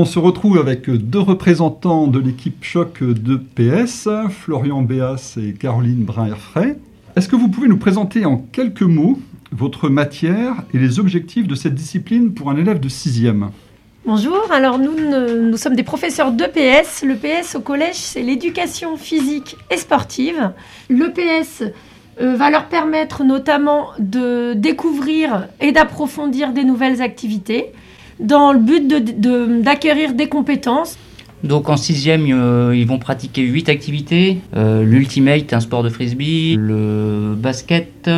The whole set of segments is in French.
On se retrouve avec deux représentants de l'équipe Choc de PS, Florian Béas et Caroline Brun-Herfray. Est-ce que vous pouvez nous présenter en quelques mots votre matière et les objectifs de cette discipline pour un élève de 6e Bonjour, alors nous, nous sommes des professeurs d'EPS. L'EPS au collège, c'est l'éducation physique et sportive. L'EPS euh, va leur permettre notamment de découvrir et d'approfondir des nouvelles activités dans le but d'acquérir des compétences. Donc en sixième, euh, ils vont pratiquer huit activités. Euh, l'ultimate, un sport de frisbee, le basket,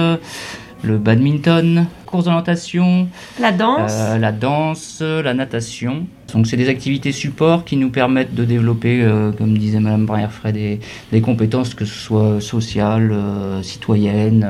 le badminton, course d'orientation, la danse, euh, la danse, la natation. Donc c'est des activités support qui nous permettent de développer, comme disait Madame Brière-Fray, des, compétences que ce soit sociales, citoyennes.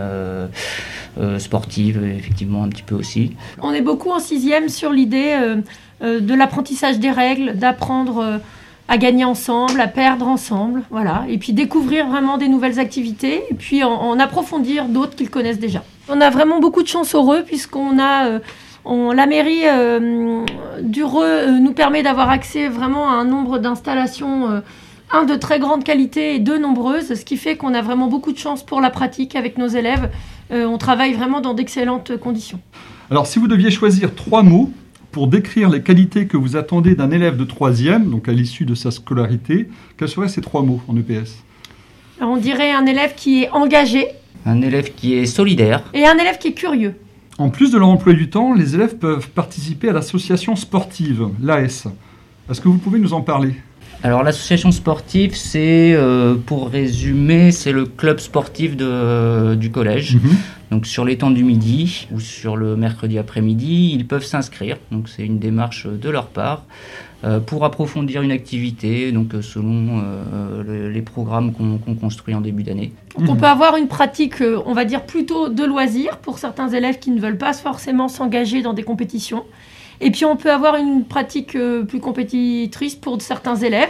Euh, sportive, effectivement, un petit peu aussi. On est beaucoup en sixième sur l'idée euh, euh, de l'apprentissage des règles, d'apprendre à gagner ensemble, à perdre ensemble, voilà, et puis découvrir vraiment des nouvelles activités, et puis en, approfondir d'autres qu'ils connaissent déjà. On a vraiment beaucoup de chance heureux puisqu'on a la mairie du Reux nous permet d'avoir accès vraiment à un nombre d'installations, un de très grande qualité et deux nombreuses, ce qui fait qu'on a vraiment beaucoup de chance pour la pratique avec nos élèves on travaille vraiment dans d'excellentes conditions. Alors si vous deviez choisir trois mots pour décrire les qualités que vous attendez d'un élève de troisième, donc à l'issue de sa scolarité, quels seraient ces trois mots en EPS On dirait un élève qui est engagé. Un élève qui est solidaire. Et un élève qui est curieux. En plus de leur emploi du temps, les élèves peuvent participer à l'association sportive, l'AS. Est-ce que vous pouvez nous en parler? Alors l'association sportive, c'est, euh, pour résumer, c'est le club sportif de, du collège. Mhm. Donc sur les temps du midi ou sur le mercredi après-midi, ils peuvent s'inscrire. Donc c'est une démarche de leur part euh, pour approfondir une activité, donc euh, selon les programmes qu'on construit en début d'année. On peut avoir une pratique, on va dire plutôt de loisirs pour certains élèves qui ne veulent pas forcément s'engager dans des compétitions. Et puis on peut avoir une pratique euh, plus compétitrice pour certains élèves.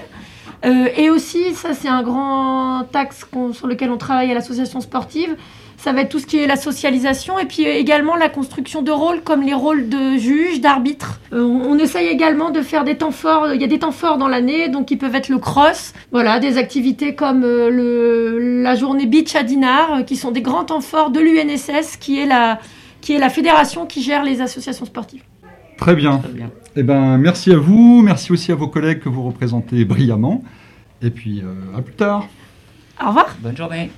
Euh, et aussi, ça c'est un grand axe sur lequel on travaille à l'association sportive, ça va être tout ce qui est la socialisation et puis également la construction de rôles comme les rôles de juge, d'arbitre. Euh, on essaye également de faire des temps forts, il y a des temps forts dans l'année, donc qui peuvent être le cross, voilà, des activités comme la journée beach à Dinard, qui sont des grands temps forts de l'UNSS, qui est la qui est la fédération qui gère les associations sportives. Très bien. Eh ben, merci à vous, merci aussi à vos collègues que vous représentez brillamment. Et puis, euh, à plus tard. Au revoir. Bonne journée.